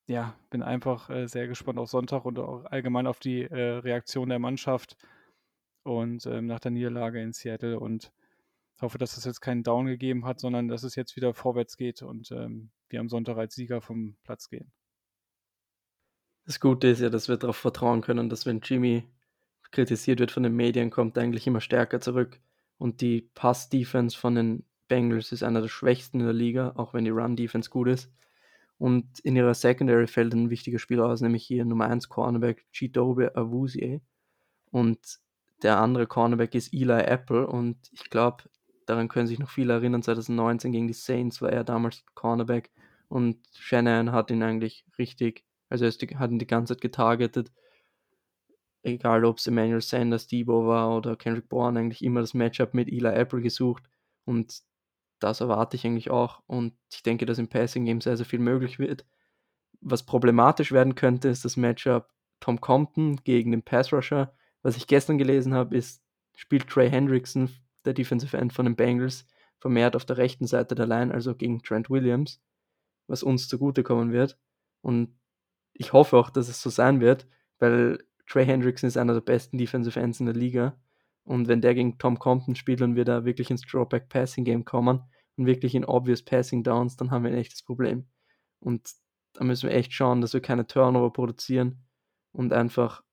ja, bin einfach äh, sehr gespannt auf Sonntag und auch allgemein auf die äh, Reaktion der Mannschaft und ähm, nach der Niederlage in Seattle und hoffe, dass es jetzt keinen Down gegeben hat, sondern dass es jetzt wieder vorwärts geht und ähm, wir am Sonntag als Sieger vom Platz gehen. Das Gute ist ja, dass wir darauf vertrauen können, dass wenn Jimmy kritisiert wird von den Medien, kommt eigentlich immer stärker zurück. Und die Pass-Defense von den Bengals ist einer der schwächsten in der Liga, auch wenn die Run-Defense gut ist. Und in ihrer Secondary fällt ein wichtiger Spieler aus, nämlich hier Nummer 1 Cornerback Chidobe Awuzie. Und der andere Cornerback ist Eli Apple. Und ich glaube, daran können sich noch viele erinnern, 2019 gegen die Saints war er damals Cornerback. Und Shannon hat ihn eigentlich richtig, also er hat ihn die ganze Zeit getargetet. Egal ob es Emmanuel Sanders, Debo war oder Kendrick Bourne, eigentlich immer das Matchup mit Eli Apple gesucht. Und das erwarte ich eigentlich auch. Und ich denke, dass im Passing Game sehr, sehr viel möglich wird. Was problematisch werden könnte, ist das Matchup Tom Compton gegen den Pass Rusher. Was ich gestern gelesen habe, ist, spielt Trey Hendrickson, der Defensive End von den Bengals, vermehrt auf der rechten Seite der Line, also gegen Trent Williams, was uns zugutekommen wird. Und ich hoffe auch, dass es so sein wird, weil Trey Hendrickson ist einer der besten Defensive Ends in der Liga und wenn der gegen Tom Compton spielt und wir da wirklich ins Drawback Passing Game kommen und wirklich in obvious Passing Downs, dann haben wir ein echtes Problem. Und da müssen wir echt schauen, dass wir keine Turnover produzieren und einfach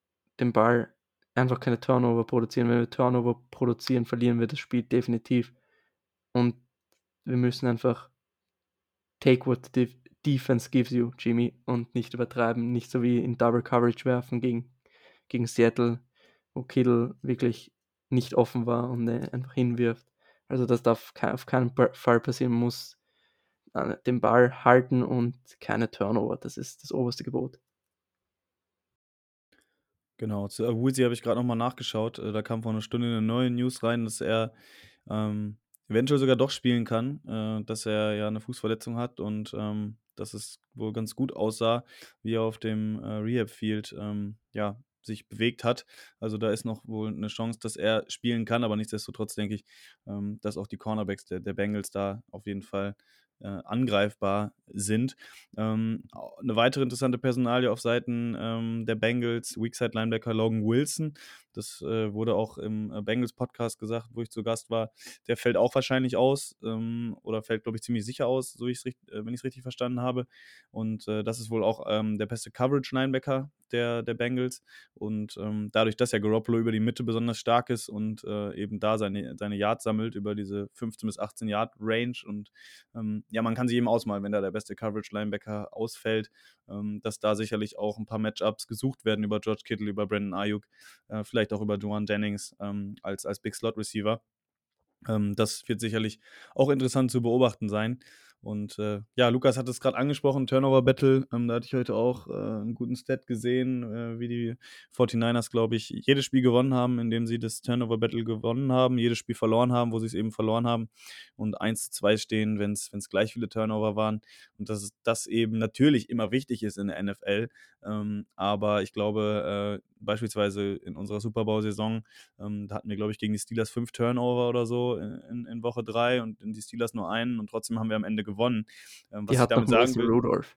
den Ball, einfach keine Turnover produzieren. Wenn wir Turnover produzieren, verlieren wir das Spiel definitiv. Und wir müssen einfach take what the defense gives you, Jimmy, und nicht übertreiben, nicht so wie in Double Coverage werfen gegen, gegen Seattle, wo Kittle wirklich nicht offen war und einfach hinwirft. Also das darf auf keinen Fall passieren, muss äh, den Ball halten und keine Turnover. Das ist das oberste Gebot. Genau, zu Awuzi habe ich gerade nochmal nachgeschaut. Äh, da kam vor einer Stunde eine neue News rein, dass er ähm, eventuell sogar doch spielen kann, äh, dass er ja eine Fußverletzung hat und ähm, dass es wohl ganz gut aussah, wie er auf dem äh, Rehab-Field ähm, ja, sich bewegt hat. Also da ist noch wohl eine Chance, dass er spielen kann, aber nichtsdestotrotz denke ich, ähm, dass auch die Cornerbacks der, der Bengals da auf jeden Fall äh, angreifbar sind. Ähm, eine weitere interessante Personalie auf Seiten ähm, der Bengals, Weakside Linebacker Logan Wilson. Das äh, wurde auch im äh, Bengals Podcast gesagt, wo ich zu Gast war. Der fällt auch wahrscheinlich aus ähm, oder fällt, glaube ich, ziemlich sicher aus, so ich's, äh, wenn ich es richtig verstanden habe. Und äh, das ist wohl auch ähm, der beste Coverage Linebacker der, der Bengals. Und ähm, dadurch, dass ja Garoppolo über die Mitte besonders stark ist und äh, eben da seine, seine Yards sammelt über diese 15 bis 18 Yard Range und ähm, ja, man kann sich eben ausmalen, wenn da der beste Coverage-Linebacker ausfällt, ähm, dass da sicherlich auch ein paar Matchups gesucht werden über George Kittle, über Brandon Ayuk, äh, vielleicht auch über Duan Jennings ähm, als, als Big Slot Receiver. Ähm, das wird sicherlich auch interessant zu beobachten sein. Und äh, ja, Lukas hat es gerade angesprochen, Turnover Battle. Ähm, da hatte ich heute auch äh, einen guten Stat gesehen, äh, wie die 49ers, glaube ich, jedes Spiel gewonnen haben, indem sie das Turnover Battle gewonnen haben, jedes Spiel verloren haben, wo sie es eben verloren haben und 1 zu 2 stehen, wenn es gleich viele Turnover waren. Und dass das eben natürlich immer wichtig ist in der NFL. Ähm, aber ich glaube, äh, beispielsweise in unserer Super Bowl-Saison, ähm, da hatten wir, glaube ich, gegen die Steelers fünf Turnover oder so in, in, Woche drei und in die Steelers nur einen und trotzdem haben wir am Ende gewonnen. Ähm, was die ich damit sagen will. Rudolph.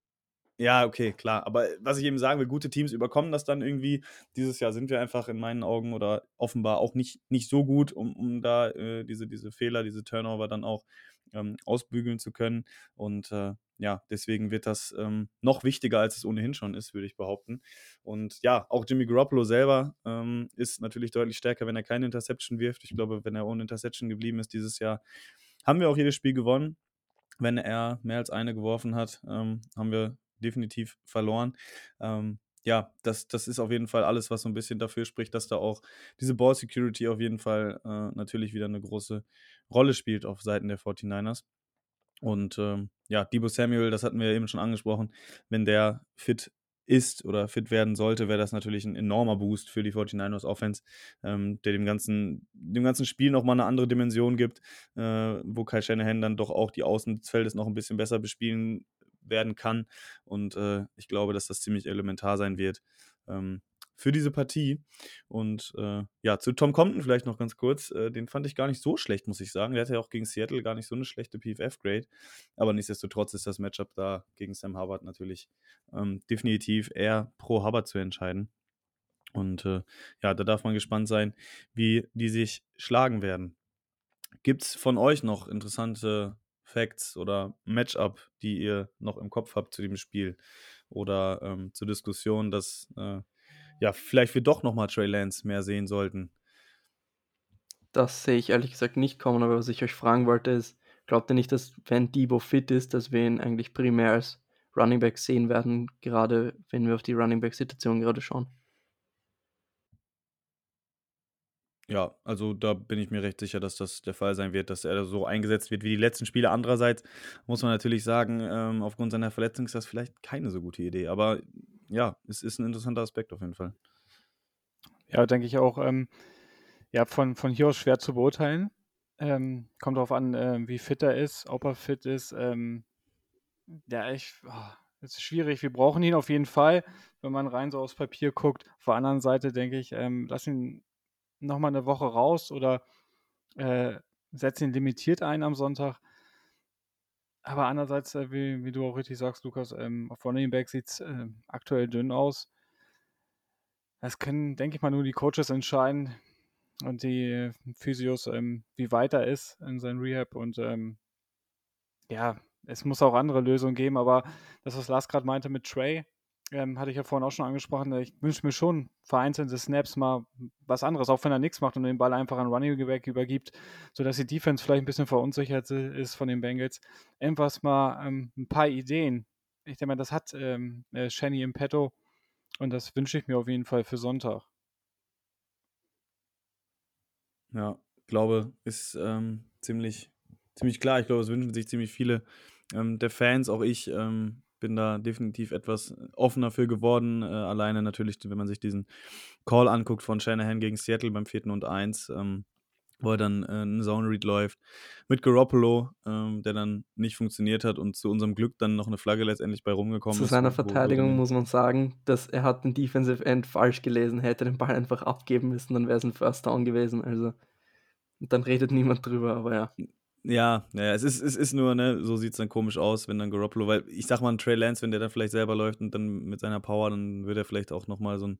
Ja, okay, klar. Aber was ich eben sagen will, gute Teams überkommen das dann irgendwie. Dieses Jahr sind wir einfach in meinen Augen oder offenbar auch nicht, nicht so gut, um, um da äh, diese, diese Fehler, diese Turnover dann auch ähm, ausbügeln zu können. Und äh, ja, deswegen wird das ähm, noch wichtiger, als es ohnehin schon ist, würde ich behaupten. Und ja, auch Jimmy Garoppolo selber ähm, ist natürlich deutlich stärker, wenn er keine Interception wirft. Ich glaube, wenn er ohne Interception geblieben ist dieses Jahr, haben wir auch jedes Spiel gewonnen. Wenn er mehr als eine geworfen hat, ähm, haben wir definitiv verloren. Ähm, ja, das, das ist auf jeden Fall alles, was so ein bisschen dafür spricht, dass da auch diese Ball Security auf jeden Fall äh, natürlich wieder eine große Rolle spielt auf Seiten der 49ers. Und ähm, ja, Debo Samuel, das hatten wir eben schon angesprochen, wenn der fit ist oder fit werden sollte, wäre das natürlich ein enormer Boost für die 49ers Offense, ähm, der dem ganzen, dem ganzen Spiel nochmal eine andere Dimension gibt, äh, wo Kai Shanahan dann doch auch die Außen des Feldes noch ein bisschen besser bespielen werden kann. Und äh, ich glaube, dass das ziemlich elementar sein wird. Ähm, für diese Partie. Und äh, ja, zu Tom Compton vielleicht noch ganz kurz. Äh, den fand ich gar nicht so schlecht, muss ich sagen. Der hatte ja auch gegen Seattle gar nicht so eine schlechte PFF-Grade. Aber nichtsdestotrotz ist das Matchup da gegen Sam Hubbard natürlich ähm, definitiv eher pro Hubbard zu entscheiden. Und äh, ja, da darf man gespannt sein, wie die sich schlagen werden. Gibt es von euch noch interessante Facts oder Matchup, die ihr noch im Kopf habt zu dem Spiel oder ähm, zur Diskussion, dass äh, ja, vielleicht wir doch nochmal Trey Lance mehr sehen sollten. Das sehe ich ehrlich gesagt nicht kommen, aber was ich euch fragen wollte ist, glaubt ihr nicht, dass wenn Debo fit ist, dass wir ihn eigentlich primär als Running Back sehen werden, gerade wenn wir auf die Running Back Situation gerade schauen? Ja, also da bin ich mir recht sicher, dass das der Fall sein wird, dass er so eingesetzt wird wie die letzten Spiele. Andererseits muss man natürlich sagen, ähm, aufgrund seiner Verletzung ist das vielleicht keine so gute Idee. Aber ja, es ist ein interessanter Aspekt auf jeden Fall. Ja, denke ich auch. Ähm, ja, von, von hier aus schwer zu beurteilen. Ähm, kommt darauf an, äh, wie fit er ist, ob er fit ist. Ähm, ja, ich, oh, ist schwierig. Wir brauchen ihn auf jeden Fall, wenn man rein so aufs Papier guckt. Auf der anderen Seite denke ich, ähm, lass ihn nochmal eine Woche raus oder äh, setz ihn limitiert ein am Sonntag. Aber andererseits, äh, wie, wie, du auch richtig sagst, Lukas, ähm, auf Running Back sieht es äh, aktuell dünn aus. Das können, denke ich mal, nur die Coaches entscheiden und die Physios, ähm, wie weit er ist in seinem Rehab. Und ähm, ja, es muss auch andere Lösungen geben, aber das, was Lars gerade meinte mit Trey, ähm, hatte ich ja vorhin auch schon angesprochen, ich wünsche mir schon vereinzelte Snaps mal was anderes, auch wenn er nichts macht und den Ball einfach an Running Back übergibt, sodass die Defense vielleicht ein bisschen verunsichert ist von den Bengals. Irgendwas mal ähm, ein paar Ideen. Ich denke mal, das hat ähm, äh, Shanny im Petto und das wünsche ich mir auf jeden Fall für Sonntag. Ja, glaube, ist ähm, ziemlich, ziemlich klar. Ich glaube, es wünschen sich ziemlich viele ähm, der Fans, auch ich ähm, bin da definitiv etwas offener für geworden. Äh, alleine natürlich, wenn man sich diesen Call anguckt von Shanahan gegen Seattle beim 4. und 1, ähm, wo er dann äh, einen Zone Read läuft mit Garoppolo, ähm, der dann nicht funktioniert hat und zu unserem Glück dann noch eine Flagge letztendlich bei rumgekommen zu ist. Zu seiner Verteidigung muss man sagen, dass er hat den Defensive End falsch gelesen, hätte den Ball einfach abgeben müssen, dann wäre es ein First Down gewesen. Also dann redet niemand drüber, aber ja. Ja, ja, es ist, es ist nur, ne, so sieht es dann komisch aus, wenn dann Garoppolo, weil ich sag mal, ein Trey Lance, wenn der dann vielleicht selber läuft und dann mit seiner Power, dann würde er vielleicht auch nochmal so ein,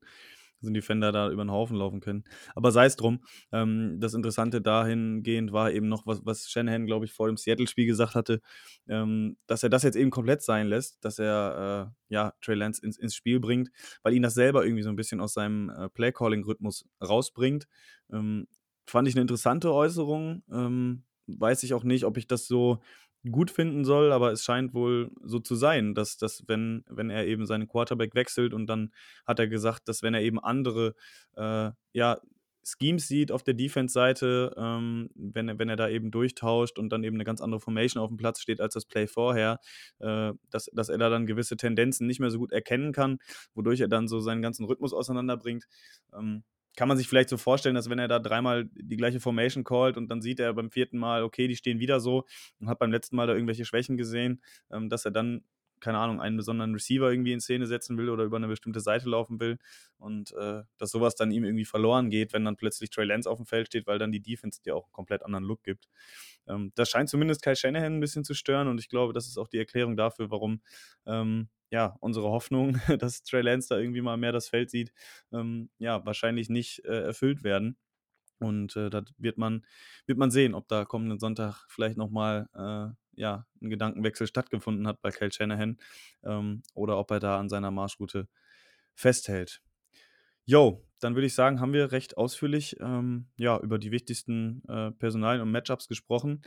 so ein Defender da über den Haufen laufen können. Aber sei es drum. Ähm, das Interessante dahingehend war eben noch, was, was Shanahan, glaube ich, vor dem Seattle-Spiel gesagt hatte, ähm, dass er das jetzt eben komplett sein lässt, dass er äh, ja, Trey Lance ins, ins Spiel bringt, weil ihn das selber irgendwie so ein bisschen aus seinem äh, Play-Calling-Rhythmus rausbringt. Ähm, fand ich eine interessante Äußerung. Ähm, weiß ich auch nicht, ob ich das so gut finden soll, aber es scheint wohl so zu sein, dass, dass wenn, wenn er eben seinen Quarterback wechselt und dann hat er gesagt, dass wenn er eben andere äh, ja, Schemes sieht auf der Defense-Seite, ähm, wenn, er, wenn er da eben durchtauscht und dann eben eine ganz andere Formation auf dem Platz steht als das Play vorher, äh, dass, dass er da dann gewisse Tendenzen nicht mehr so gut erkennen kann, wodurch er dann so seinen ganzen Rhythmus auseinanderbringt. Ähm, kann man sich vielleicht so vorstellen, dass wenn er da dreimal die gleiche Formation callt und dann sieht er beim vierten Mal, okay, die stehen wieder so und hat beim letzten Mal da irgendwelche Schwächen gesehen, ähm, dass er dann, keine Ahnung, einen besonderen Receiver irgendwie in Szene setzen will oder über eine bestimmte Seite laufen will und äh, dass sowas dann ihm irgendwie verloren geht, wenn dann plötzlich Trey Lance auf dem Feld steht, weil dann die Defense dir auch einen komplett anderen Look gibt. Ähm, das scheint zumindest Kai Shanahan ein bisschen zu stören und ich glaube, das ist auch die Erklärung dafür, warum ähm, ja, unsere Hoffnung, <laughs> dass Trey Lance da irgendwie mal mehr das Feld sieht, ähm, ja, wahrscheinlich nicht äh, erfüllt werden. Und äh, da wird man, wird man sehen, ob da kommenden Sonntag vielleicht nochmal äh, ja, ein Gedankenwechsel stattgefunden hat bei Kyle Shanahan ähm, oder ob er da an seiner Marschroute festhält. Jo, dann würde ich sagen, haben wir recht ausführlich ähm, ja, über die wichtigsten äh, Personalien und Matchups gesprochen.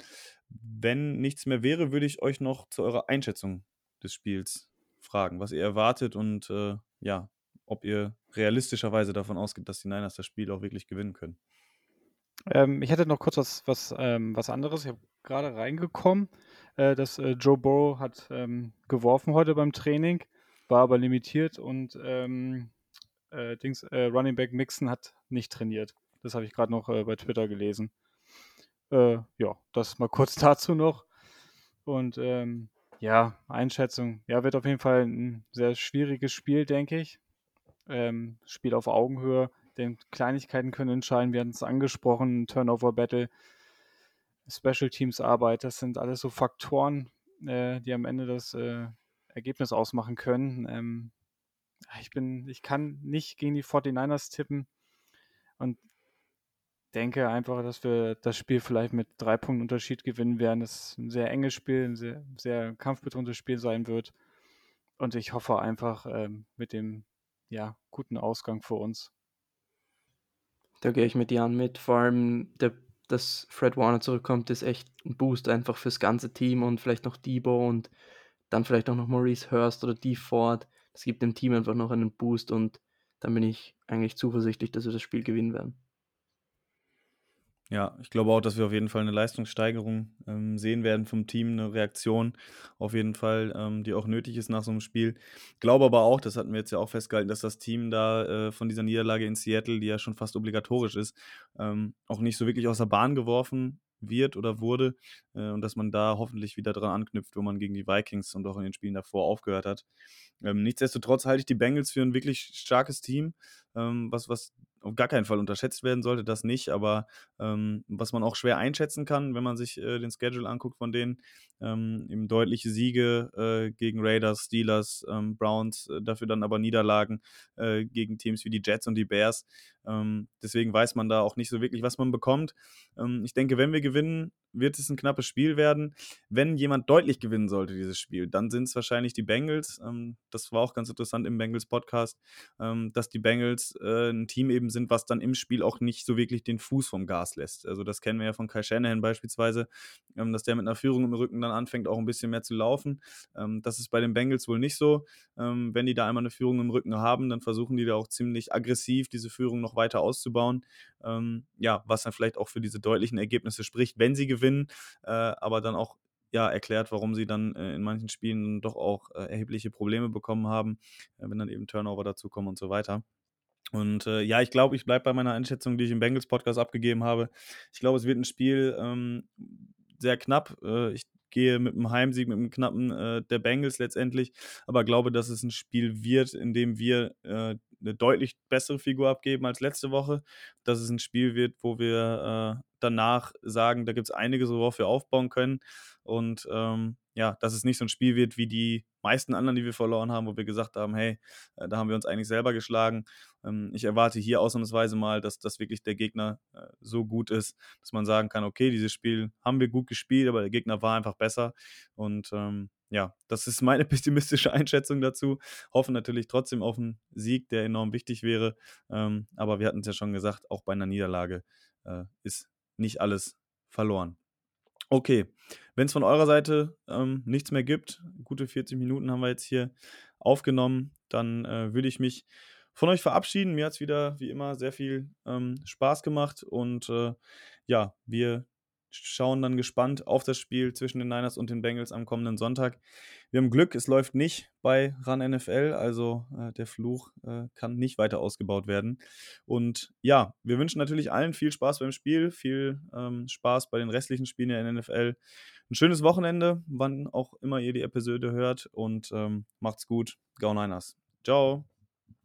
Wenn nichts mehr wäre, würde ich euch noch zu eurer Einschätzung des Spiels fragen, was ihr erwartet und äh, ja, ob ihr realistischerweise davon ausgeht, dass die Niners das Spiel auch wirklich gewinnen können. Ähm, ich hätte noch kurz was, was, ähm, was anderes. Ich habe gerade reingekommen, äh, dass äh, Joe Burrow hat ähm, geworfen heute beim Training, war aber limitiert und ähm, äh, Dings, äh, Running Back Mixon hat nicht trainiert. Das habe ich gerade noch äh, bei Twitter gelesen. Äh, ja, das mal kurz <laughs> dazu noch. Und ähm, ja, Einschätzung. Ja, wird auf jeden Fall ein sehr schwieriges Spiel, denke ich. Ähm, Spiel auf Augenhöhe, denn Kleinigkeiten können entscheiden. Wir hatten es angesprochen, Turnover-Battle, Special Teams Arbeit, das sind alles so Faktoren, äh, die am Ende das äh, Ergebnis ausmachen können. Ähm, ich bin, ich kann nicht gegen die 49ers tippen und denke einfach, dass wir das Spiel vielleicht mit drei Punkten Unterschied gewinnen werden. Es ist ein sehr enges Spiel, ein sehr, sehr kampfbetontes Spiel sein wird. Und ich hoffe einfach ähm, mit dem ja, guten Ausgang für uns. Da gehe ich mit Jan mit. Vor allem, der, dass Fred Warner zurückkommt, ist echt ein Boost einfach fürs ganze Team und vielleicht noch Debo und dann vielleicht auch noch Maurice Hurst oder Dee Ford. Das gibt dem Team einfach noch einen Boost und dann bin ich eigentlich zuversichtlich, dass wir das Spiel gewinnen werden. Ja, ich glaube auch, dass wir auf jeden Fall eine Leistungssteigerung ähm, sehen werden vom Team, eine Reaktion auf jeden Fall, ähm, die auch nötig ist nach so einem Spiel. Glaube aber auch, das hatten wir jetzt ja auch festgehalten, dass das Team da äh, von dieser Niederlage in Seattle, die ja schon fast obligatorisch ist, ähm, auch nicht so wirklich aus der Bahn geworfen wird oder wurde äh, und dass man da hoffentlich wieder dran anknüpft, wo man gegen die Vikings und auch in den Spielen davor aufgehört hat. Ähm, nichtsdestotrotz halte ich die Bengals für ein wirklich starkes Team, ähm, was, was auf gar keinen Fall unterschätzt werden sollte, das nicht, aber ähm, was man auch schwer einschätzen kann, wenn man sich äh, den Schedule anguckt von denen, ähm, eben deutliche Siege äh, gegen Raiders, Steelers, ähm, Browns, äh, dafür dann aber Niederlagen äh, gegen Teams wie die Jets und die Bears. Ähm, deswegen weiß man da auch nicht so wirklich, was man bekommt. Ähm, ich denke, wenn wir gewinnen, wird es ein knappes Spiel werden. Wenn jemand deutlich gewinnen sollte, dieses Spiel, dann sind es wahrscheinlich die Bengals. Ähm, das war auch ganz interessant im Bengals-Podcast, ähm, dass die Bengals äh, ein Team eben sind, was dann im Spiel auch nicht so wirklich den Fuß vom Gas lässt. Also das kennen wir ja von Kai Shanahan beispielsweise, ähm, dass der mit einer Führung im Rücken dann anfängt, auch ein bisschen mehr zu laufen. Ähm, das ist bei den Bengals wohl nicht so. Ähm, wenn die da einmal eine Führung im Rücken haben, dann versuchen die da auch ziemlich aggressiv diese Führung noch weiter auszubauen. Ähm, ja, was dann vielleicht auch für diese deutlichen Ergebnisse spricht, wenn sie gewinnen, äh, aber dann auch ja, erklärt, warum sie dann äh, in manchen Spielen doch auch äh, erhebliche Probleme bekommen haben, äh, wenn dann eben Turnover dazu kommen und so weiter. Und äh, ja, ich glaube, ich bleibe bei meiner Einschätzung, die ich im Bengals Podcast abgegeben habe. Ich glaube, es wird ein Spiel ähm, sehr knapp. Äh, ich gehe mit einem Heimsieg, mit einem knappen äh, der Bengals letztendlich, aber glaube, dass es ein Spiel wird, in dem wir äh, eine deutlich bessere Figur abgeben als letzte Woche. Dass es ein Spiel wird, wo wir äh, danach sagen, da gibt es einiges, worauf wir aufbauen können. Und ähm, ja, dass es nicht so ein Spiel wird wie die meisten anderen, die wir verloren haben, wo wir gesagt haben, hey, äh, da haben wir uns eigentlich selber geschlagen. Ähm, ich erwarte hier ausnahmsweise mal, dass das wirklich der Gegner äh, so gut ist, dass man sagen kann, okay, dieses Spiel haben wir gut gespielt, aber der Gegner war einfach besser. Und ähm, ja, das ist meine <laughs> pessimistische Einschätzung dazu. Hoffen natürlich trotzdem auf einen Sieg, der enorm wichtig wäre. Ähm, aber wir hatten es ja schon gesagt, auch bei einer Niederlage äh, ist nicht alles verloren. Okay, wenn es von eurer Seite ähm, nichts mehr gibt, gute 40 Minuten haben wir jetzt hier aufgenommen, dann äh, würde ich mich von euch verabschieden. Mir hat es wieder, wie immer, sehr viel ähm, Spaß gemacht und äh, ja, wir schauen dann gespannt auf das Spiel zwischen den Niners und den Bengals am kommenden Sonntag. Wir haben Glück, es läuft nicht bei RAN NFL, also äh, der Fluch äh, kann nicht weiter ausgebaut werden. Und ja, wir wünschen natürlich allen viel Spaß beim Spiel, viel ähm, Spaß bei den restlichen Spielen der NFL. Ein schönes Wochenende, wann auch immer ihr die Episode hört und ähm, macht's gut. Go Niners. Ciao.